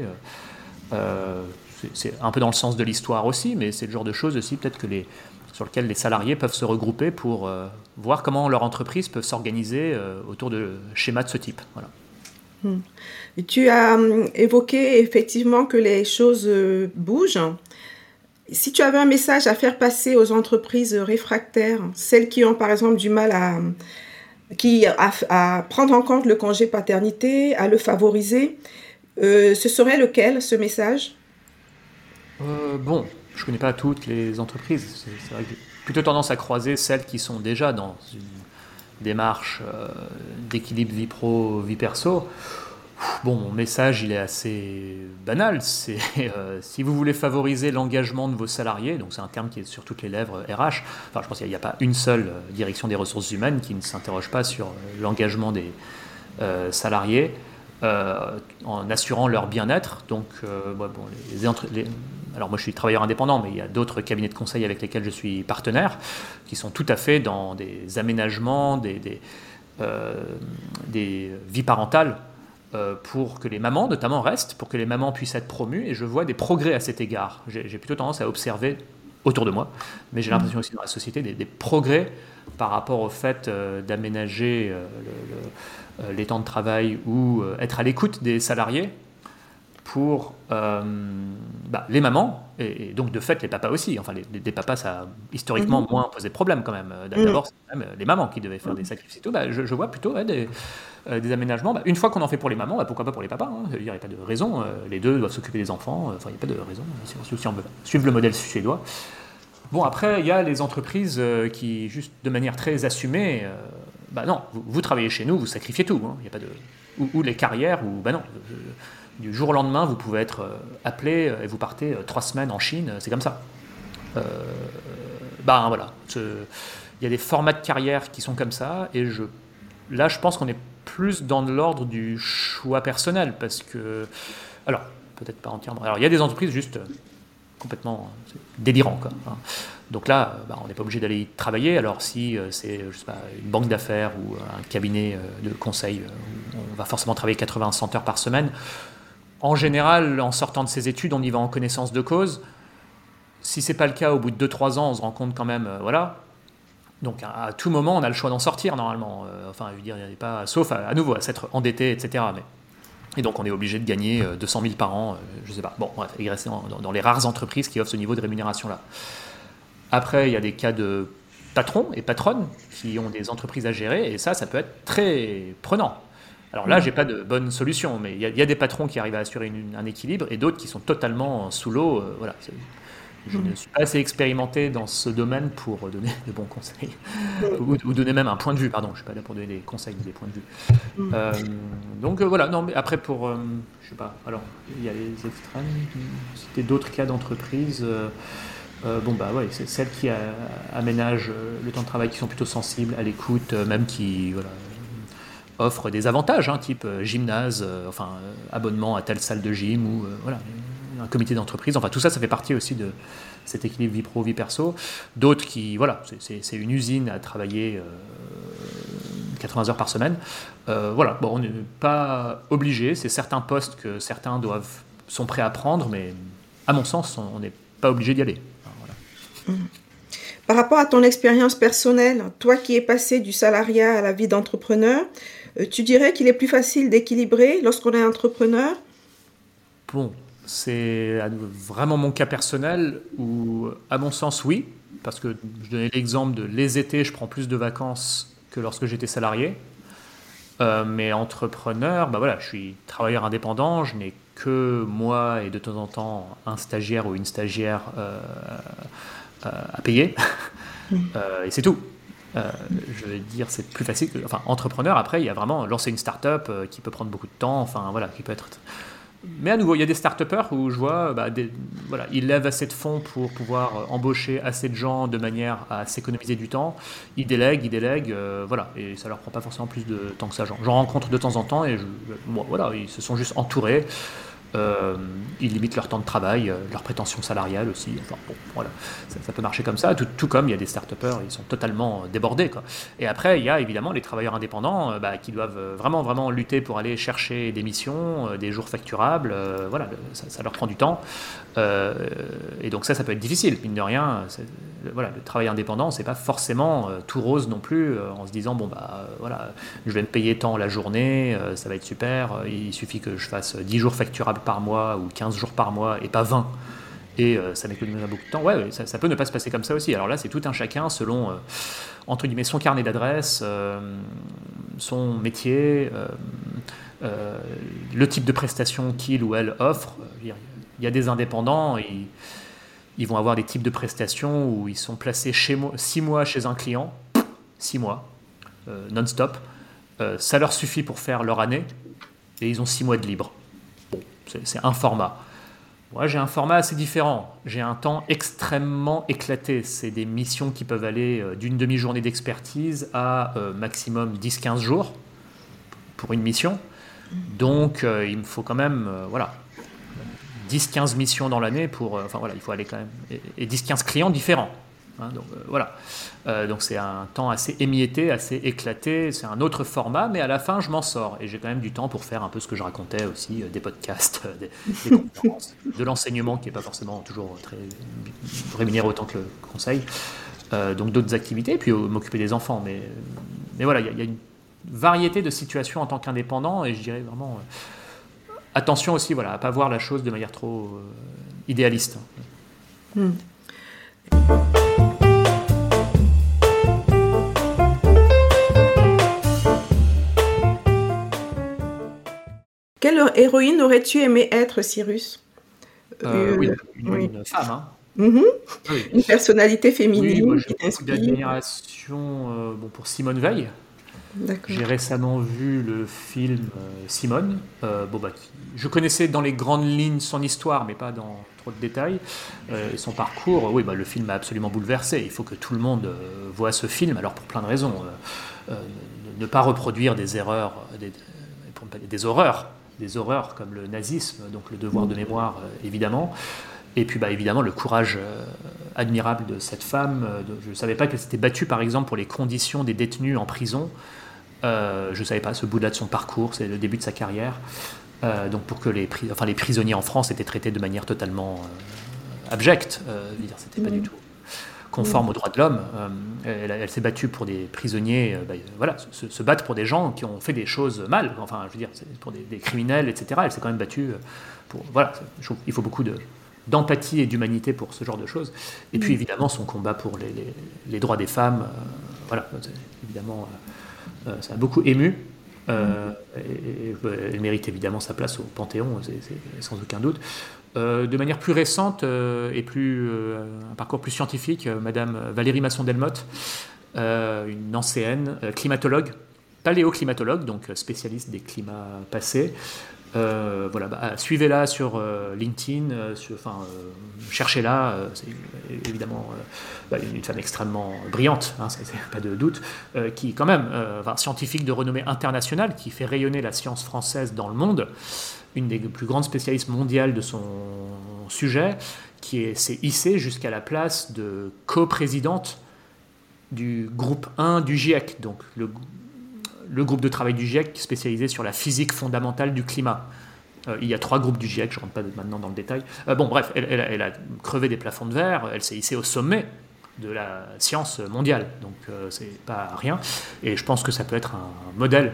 Speaker 2: c'est un peu dans le sens de l'histoire aussi, mais c'est le genre de choses aussi peut-être que les, sur lequel les salariés peuvent se regrouper pour voir comment leur entreprise peut s'organiser autour de schémas de ce type. Voilà.
Speaker 1: Hmm. Tu as hum, évoqué effectivement que les choses euh, bougent. Si tu avais un message à faire passer aux entreprises réfractaires, celles qui ont par exemple du mal à, prendre en compte le congé paternité, à le favoriser, euh, ce serait lequel ce message?
Speaker 2: Euh, Bon, je ne connais pas toutes les entreprises. C'est vrai que j'ai plutôt tendance à croiser celles qui sont déjà dans une démarche d'équilibre vie pro, vie perso. Bon, mon message, il est assez banal. C'est [LAUGHS] euh, si vous voulez favoriser l'engagement de vos salariés, donc c'est un terme qui est sur toutes les lèvres RH. Enfin, je pense qu'il n'y a, pas une seule euh, direction des ressources humaines qui ne s'interroge pas sur euh, l'engagement des salariés en assurant leur bien-être. Donc, bon, les, alors moi je suis travailleur indépendant, mais il y a d'autres cabinets de conseil avec lesquels je suis partenaire, qui sont tout à fait dans des aménagements, des, des, des vies parentales pour que les mamans notamment restent, pour que les mamans puissent être promues, et je vois des progrès à cet égard. J'ai plutôt tendance à observer autour de moi, mais j'ai l'impression aussi dans la société des, progrès par rapport au fait d'aménager les temps de travail ou être à l'écoute des salariés pour euh, bah, les mamans, et, donc de fait les papas aussi. Enfin, les, papas, ça a historiquement mhm. moins posé de problème quand même. Mhm. D'abord, c'est même les mamans qui devaient faire des sacrifices et tout. Bah, je, vois plutôt des, euh, des, aménagements. Bah, une fois qu'on en fait pour les mamans, pourquoi pas pour les papas hein. Il n'y a pas de raison. Euh, les deux doivent s'occuper des enfants. Enfin, il n'y a pas de raison. Si on veut suivre le modèle suédois. Bon, après, il y a les entreprises qui, juste de manière très assumée, bah non, vous, travaillez chez nous, vous sacrifiez tout. Hein. Il y a pas de... Ou, les carrières, ou bah non du jour au lendemain, vous pouvez être euh, appelé euh, et vous partez euh, trois semaines en Chine, c'est comme ça. ben voilà, il y a des formats de carrière qui sont comme ça, et là, je pense qu'on est plus dans l'ordre du choix personnel, parce que, alors, peut-être pas entièrement. Alors, il y a des entreprises juste complètement délirantes. Quoi, hein. Donc là, bah, on n'est pas obligé d'aller travailler. Alors si c'est une banque d'affaires ou un cabinet de conseil, on va forcément travailler 80-100 heures par semaine. En général, en sortant de ses études, on y va en connaissance de cause. Si c'est pas le cas, au bout de 2-3 ans, on se rend compte quand même, euh, voilà. Donc à, tout moment, on a le choix d'en sortir normalement. Euh, enfin, je veux dire, il n'y a pas, sauf à, nouveau à s'être endetté, etc. Mais, et donc on est obligé de gagner 200 euh, 000 par an, je sais pas. Bon, bref, il reste dans, dans, les rares entreprises qui offrent ce niveau de rémunération là. Après, il y a des cas de patrons et patronnes qui ont des entreprises à gérer, et ça, ça peut être très prenant. Alors là, mm. j'ai pas de bonne solution, mais il y, a des patrons qui arrivent à assurer un équilibre et d'autres qui sont totalement sous l'eau. Euh, voilà. Je ne mm. suis pas assez expérimenté dans ce domaine pour donner [LAUGHS] de bons conseils, mm. ou, donner même un point de vue, pardon, je ne suis pas là pour donner des conseils, mais des points de vue. Euh, donc euh, voilà, non, mais après pour, je sais pas, alors il y a les extrêmes, c'était d'autres cas d'entreprise. bon bah ouais, c'est celles qui aménagent le temps de travail, qui sont plutôt sensibles à l'écoute, même qui voilà, offre des avantages, hein, type euh, gymnase, euh, enfin euh, abonnement à telle salle de gym ou voilà, un comité d'entreprise. Enfin, tout ça, ça fait partie aussi de cet équilibre vie pro, vie perso. D'autres qui, voilà, c'est une usine à travailler 80 heures par semaine. voilà, bon, on n'est pas obligé. C'est certains postes que certains doivent, sont prêts à prendre, mais à mon sens, on n'est pas obligé d'y aller.
Speaker 1: Par rapport à ton expérience personnelle, toi qui es passé du salariat à la vie d'entrepreneur, tu dirais qu'il est plus facile d'équilibrer lorsqu'on est entrepreneur?
Speaker 2: Bon, c'est vraiment mon cas personnel où, à mon sens, oui, parce que je donnais l'exemple de les étés, je prends plus de vacances que lorsque j'étais salarié. Euh, mais entrepreneur, bah voilà, je suis travailleur indépendant, je n'ai que moi et de temps en temps un stagiaire ou une stagiaire euh, à payer, mm. et c'est tout. Euh, je veux dire, c'est plus facile que. Enfin, entrepreneur, après, il y a vraiment lancer une start-up euh, qui peut prendre beaucoup de temps, enfin, voilà, qui peut être. Mais à nouveau, il y a des start-upers où je vois, bah, voilà, ils lèvent assez de fonds pour pouvoir euh, embaucher assez de gens de manière à s'économiser du temps. Ils délèguent, ils délèguent, voilà, et ça leur prend pas forcément plus de temps que ça. J'en rencontre de temps en temps et je, voilà, ils se sont juste entourés. Euh, ils limitent leur temps de travail, euh, leur prétention salariale aussi. Voilà, ça, peut marcher comme ça. Tout, comme il y a des start-upers, ils sont totalement débordés. Quoi. Et après, il y a évidemment les travailleurs indépendants euh, bah, qui doivent vraiment, vraiment lutter pour aller chercher des missions, des jours facturables. voilà, ça, leur prend du temps. et donc ça, ça peut être difficile. Mine de rien, voilà, le travail indépendant, c'est pas forcément tout rose non plus. en se disant bon bah voilà, je vais me payer tant la journée, ça va être super. il suffit que je fasse 10 jours facturables par mois ou 15 jours par mois et pas 20 et euh, ça m'économisera beaucoup de temps. Ouais, ça, peut ne pas se passer comme ça aussi. Alors là, c'est tout un chacun selon, euh, entre guillemets, son carnet d'adresse, euh, son métier, le type de prestation qu'il ou elle offre. Il y a des indépendants, ils, vont avoir des types de prestations où ils sont placés chez moi, 6 mois chez un client, 6 mois, non-stop. ça leur suffit pour faire leur année et ils ont 6 mois de libre. C'est un format. Moi, j'ai un format assez différent. J'ai un temps extrêmement éclaté. C'est des missions qui peuvent aller euh, d'une demi-journée d'expertise à euh, maximum 10-15 jours pour une mission. Donc, euh, il me faut quand même, voilà, 10-15 missions dans l'année pour. enfin, voilà, il faut aller quand même. Et, 10-15 clients différents. Hein, donc voilà. donc c'est un temps assez émietté, assez éclaté. C'est un autre format, mais à la fin, je m'en sors et j'ai quand même du temps pour faire un peu ce que je racontais aussi, des podcasts, des, [LAUGHS] conférences, de l'enseignement qui n'est pas forcément toujours très rémunéré autant que le conseil. donc d'autres activités, et puis m'occuper des enfants. Mais, mais voilà, il y, a une variété de situations en tant qu'indépendant et je dirais vraiment attention aussi voilà, à ne pas voir la chose de manière trop euh, idéaliste. Hmm.
Speaker 1: Quelle héroïne aurais-tu aimé être, Cyrus?
Speaker 2: Euh, oui, une, femme. Hein.
Speaker 1: Mhm. Une personnalité féminine
Speaker 2: oui, qui t'inspire. d'admiration euh, bon, pour Simone Veil. J'ai récemment vu le film euh, Simone. Euh, bah, je connaissais dans les grandes lignes son histoire, mais pas dans trop de détails. Euh, son parcours, oui, bah, le film m'a absolument bouleversé. Il faut que tout le monde voit ce film, alors pour plein de raisons. ne pas reproduire des erreurs, des, des, horreurs, des horreurs comme le nazisme, donc le devoir de mémoire, évidemment. Et puis bah, évidemment le courage admirable de cette femme. je ne savais pas qu'elle s'était battue par exemple pour les conditions des détenus en prison. Euh, je ne savais pas ce bout-là de son parcours, c'est le début de sa carrière. Euh, donc pour que les, enfin, les prisonniers en France étaient traités de manière totalement euh, abjecte, c'était pas du tout conforme aux droits de l'homme. elle, s'est battue pour des prisonniers, bah, voilà, se, battre pour des gens qui ont fait des choses mal, enfin, je veux dire, pour des, criminels, etc. Elle s'est quand même battue pour, voilà, il faut beaucoup de, d'empathie et d'humanité pour ce genre de choses. Et puis évidemment son combat pour les, droits des femmes, voilà, évidemment euh, ça a beaucoup ému. Euh, et, elle mérite évidemment sa place au Panthéon, sans aucun doute. Euh, de manière plus récente et plus un parcours plus scientifique, Madame Valérie Masson-Delmotte, une ancienne climatologue, paléoclimatologue, donc spécialiste des climats passés, euh, bah, suivez-la sur euh, LinkedIn, euh, cherchez-la. c'est évidemment bah, une femme extrêmement brillante, hein, pas de doute, qui quand même, scientifique de renommée internationale, qui fait rayonner la science française dans le monde, une des plus grandes spécialistes mondiales de son sujet, qui s'est hissée jusqu'à la place de co-présidente du groupe 1 du GIEC, donc le groupe de travail du GIEC spécialisé sur la physique fondamentale du climat. Euh, il y a trois groupes du GIEC, je ne rentre pas maintenant dans le détail. Euh, bon, bref, elle, a crevé des plafonds de verre, elle s'est hissée au sommet de la science mondiale, donc euh, c'est pas rien. Et je pense que ça peut être un modèle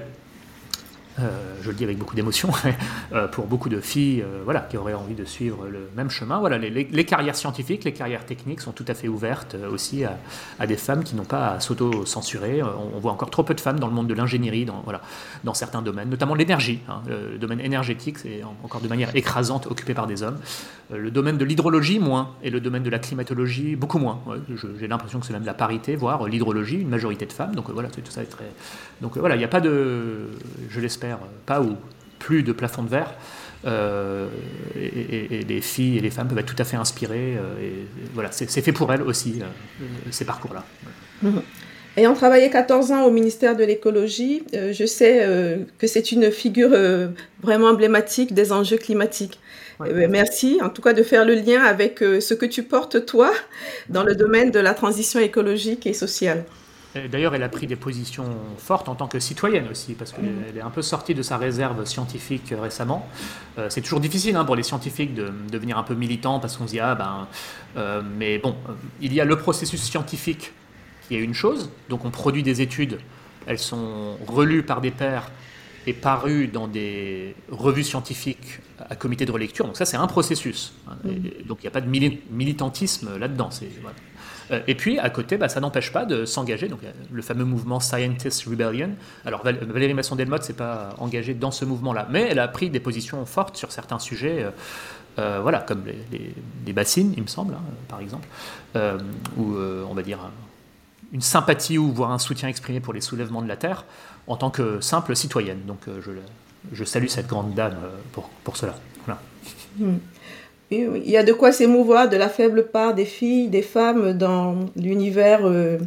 Speaker 2: je le dis avec beaucoup d'émotion, [LAUGHS] euh, pour beaucoup de filles euh, voilà, qui auraient envie de suivre le même chemin. Voilà, les, carrières scientifiques, les carrières techniques sont tout à fait ouvertes aussi à, des femmes qui n'ont pas à s'auto-censurer. On, voit encore trop peu de femmes dans le monde de l'ingénierie, dans, voilà, dans certains domaines, notamment l'énergie. Hein. Le domaine énergétique, c'est encore de manière écrasante occupé par des hommes. Le domaine de l'hydrologie, moins, et le domaine de la climatologie, beaucoup moins. J'ai l'impression que c'est même la parité, voire l'hydrologie, une majorité de femmes. Donc voilà, tout ça est très. Donc voilà, il n'y a pas de, je l'espère, pas ou plus de plafond de verre. Euh, et, les filles et les femmes peuvent être tout à fait inspirées. Euh, et, voilà, c'est fait pour elles aussi, euh, ces parcours-là.
Speaker 1: Ayant travaillé 14 ans au ministère de l'écologie, je sais que c'est une figure vraiment emblématique des enjeux climatiques. merci en tout cas de faire le lien avec ce que tu portes toi dans le domaine de la transition écologique et sociale.
Speaker 2: D'ailleurs, elle a pris des positions fortes en tant que citoyenne aussi, parce qu'elle est un peu sortie de sa réserve scientifique euh, récemment. Euh, c'est toujours difficile hein, pour les scientifiques de, devenir un peu militants, parce qu'on se dit, ah ben. Euh, mais bon, il y a le processus scientifique qui est une chose, donc on produit des études, elles sont relues par des pairs et parues dans des revues scientifiques à comité de relecture, donc ça c'est un processus. Hein. donc il n'y a pas de militantisme là-dedans. Voilà. Euh, et puis, à côté, bah, ça n'empêche pas de s'engager. Donc, le fameux mouvement Scientist Rebellion. Alors, Valérie Masson-Delmotte s'est pas engagée dans ce mouvement-là, mais elle a pris des positions fortes sur certains sujets. Euh, euh, voilà, comme les, bassines, il me semble, hein, par exemple, ou on va dire une sympathie ou voire un soutien exprimé pour les soulèvements de la Terre en tant que simple citoyenne. Donc je, je salue cette grande dame pour, pour cela. Voilà.
Speaker 1: Il y a de quoi s'émouvoir de la faible part des filles, des femmes dans l'univers euh,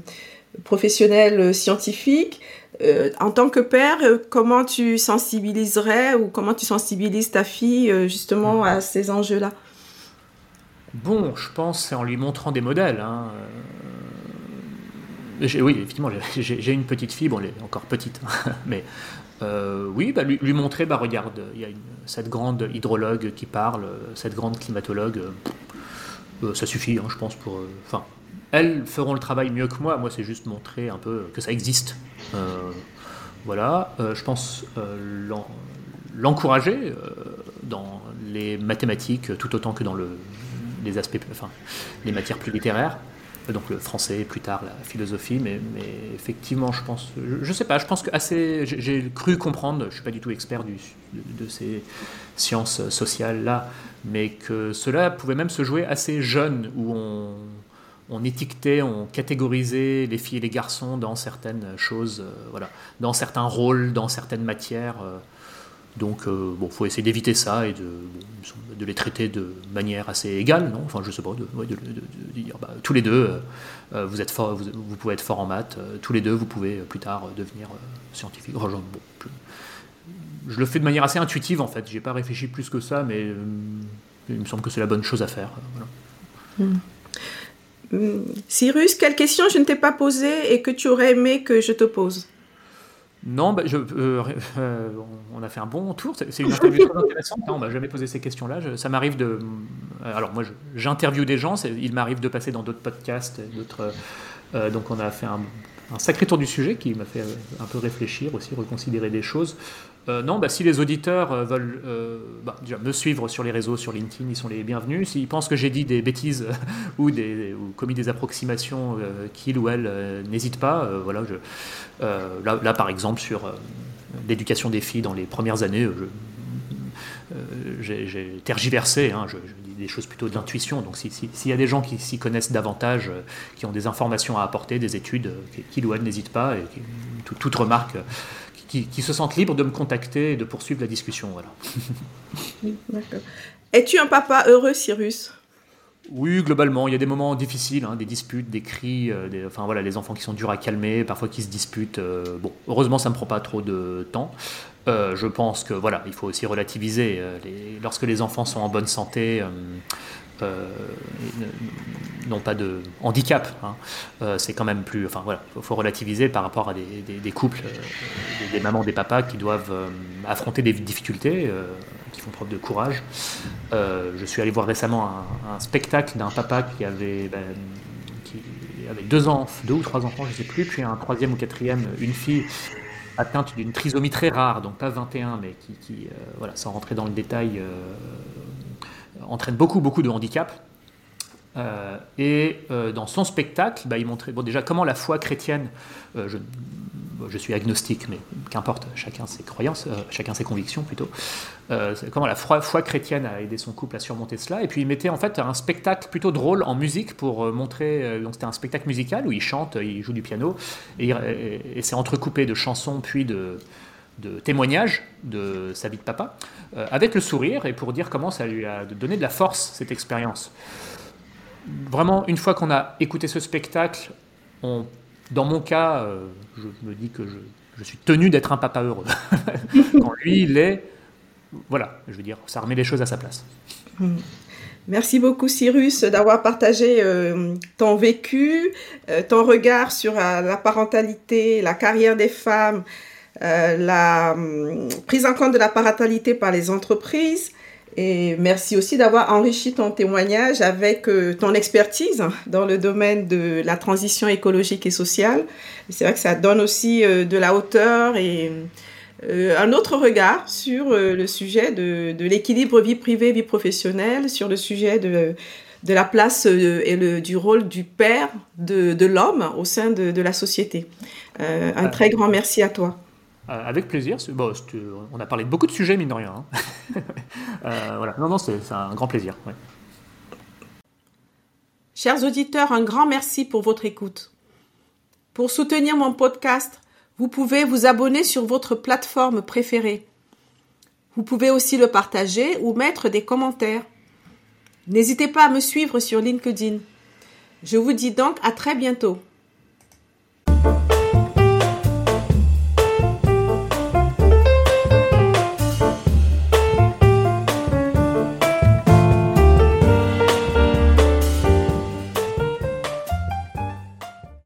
Speaker 1: professionnel euh, scientifique. Euh, en tant que père, comment tu sensibiliserais ou comment tu sensibilises ta fille justement à ces enjeux-là?
Speaker 2: Bon, je pense c'est en lui montrant des modèles. Hein. oui, effectivement, j'ai une petite fille, bon, elle est encore petite, [LAUGHS] mais oui, bah, lui, montrer, bah, regarde, il y a cette grande hydrologue qui parle, cette grande climatologue, ça suffit, hein, je pense, pour. Enfin, elles feront le travail mieux que moi. Moi, c'est juste montrer un peu que ça existe. voilà. je pense l'encourager dans les mathématiques tout autant que dans le, les aspects, enfin, les matières plus littéraires. Donc le français, plus tard la philosophie, mais, effectivement, je pense, je, sais pas, je pense que assez, j'ai cru comprendre, je suis pas du tout expert de, ces sciences sociales là, mais que cela pouvait même se jouer assez jeune, où on, on étiquetait, on catégorisait les filles et les garçons dans certaines choses, euh, voilà, dans certains rôles, dans certaines matières. Euh, donc, euh, bon, faut essayer d'éviter ça et de, de, les traiter de manière assez égale, non? Enfin, je sais pas, de, dire, bah, tous les deux, euh, euh, vous, êtes fort, vous, pouvez être fort en maths, tous les deux, vous pouvez plus tard devenir scientifique. je, le fais de manière assez intuitive, en fait. J'ai pas réfléchi plus que ça, mais il me semble que c'est la bonne chose à faire.
Speaker 1: Hmm. Hmm. Cyrus, quelle question je ne t'ai pas posée et que tu aurais aimé que je te pose?
Speaker 2: Non, bah, je, euh, euh, on a fait un bon tour. C'est une interview très intéressante. Hein, on m'a jamais posé ces questions-là. Ça m'arrive de. Euh, alors moi, j'interviewe des gens. Il m'arrive de passer dans d'autres podcasts, d'autres. donc on a fait un, un, sacré tour du sujet qui m'a fait un peu réfléchir aussi, reconsidérer des choses. Euh, non, bah, si les auditeurs euh, veulent euh, bah, me suivre sur les réseaux, sur LinkedIn, ils sont les bienvenus. S'ils pensent que j'ai dit des bêtises [LAUGHS] ou, commis des approximations qu'ils ou elles n'hésitent pas. voilà, là, par exemple, sur l'éducation des filles dans les premières années, j'ai tergiversé. Hein, je, dis des choses plutôt d'intuition. Donc, s'il y a des gens qui s'y connaissent davantage, qui ont des informations à apporter, des études, qu'ils ou elles n'hésitent pas, et toute remarque qui, se sentent libres de me contacter et de poursuivre la discussion. Voilà. [LAUGHS]
Speaker 1: Es-tu un papa heureux, Cyrus?
Speaker 2: Oui, globalement, il y a des moments difficiles, hein, des disputes, des cris, euh, enfin voilà, les enfants qui sont durs à calmer, parfois qui se disputent. Euh, bon, heureusement, ça ne me prend pas trop de temps. Euh, je pense que voilà, il faut aussi relativiser. lorsque les enfants sont en bonne santé, n'ont pas de handicap. Hein. Euh, c'est quand même plus. Enfin voilà, il faut, relativiser par rapport à des, couples, euh, des, mamans, des papas qui doivent affronter des difficultés, qui font preuve de courage. je suis allé voir récemment un, spectacle d'un papa qui avait. Ben, avait deux, ans, deux ou trois enfants, je ne sais plus, puis un troisième ou quatrième, une fille atteinte d'une trisomie très rare, donc pas 21, mais qui, voilà, sans rentrer dans le détail, entraîne beaucoup, beaucoup de handicap. Euh, et euh, dans son spectacle, bah, il montrait déjà comment la foi chrétienne, euh, je, je, suis agnostique, mais qu'importe, chacun ses croyances, chacun ses convictions plutôt, comment la foi, chrétienne a aidé son couple à surmonter cela. Et puis il mettait en fait un spectacle plutôt drôle en musique pour montrer, donc c'était un spectacle musical où il chante, il joue du piano, et c'est entrecoupé de chansons puis de, de témoignage de sa vie de papa, euh, avec le sourire, et pour dire comment ça lui a donné de la force, cette expérience. Vraiment, une fois qu'on a écouté ce spectacle, dans mon cas, euh, je me dis que je, suis tenu d'être un papa heureux. [LAUGHS] Quand lui, il est... Voilà, je veux dire, ça remet les choses à sa place.
Speaker 1: Merci beaucoup Cyrus d'avoir partagé euh, ton vécu, ton regard sur la parentalité, la carrière des femmes, euh, la hum, prise en compte de la parentalité par les entreprises. Et merci aussi d'avoir enrichi ton témoignage avec euh, ton expertise dans le domaine de la transition écologique et sociale. C'est vrai que ça donne aussi euh, de la hauteur et un autre regard sur le sujet de, l'équilibre vie privée, vie professionnelle, sur le sujet de, de la place et le, du rôle du père de, de l'homme au sein de, de la société. un très grand merci à toi.
Speaker 2: Euh, avec plaisir. Bon, on a parlé de beaucoup de sujets, mine de rien. Hein. [LAUGHS] Euh, voilà. Non, non, c'est un grand plaisir.
Speaker 1: Chers auditeurs, un grand merci pour votre écoute. Pour soutenir mon podcast, vous pouvez vous abonner sur votre plateforme préférée. Vous pouvez aussi le partager ou mettre des commentaires. N'hésitez pas à me suivre sur LinkedIn. Je vous dis donc à très bientôt.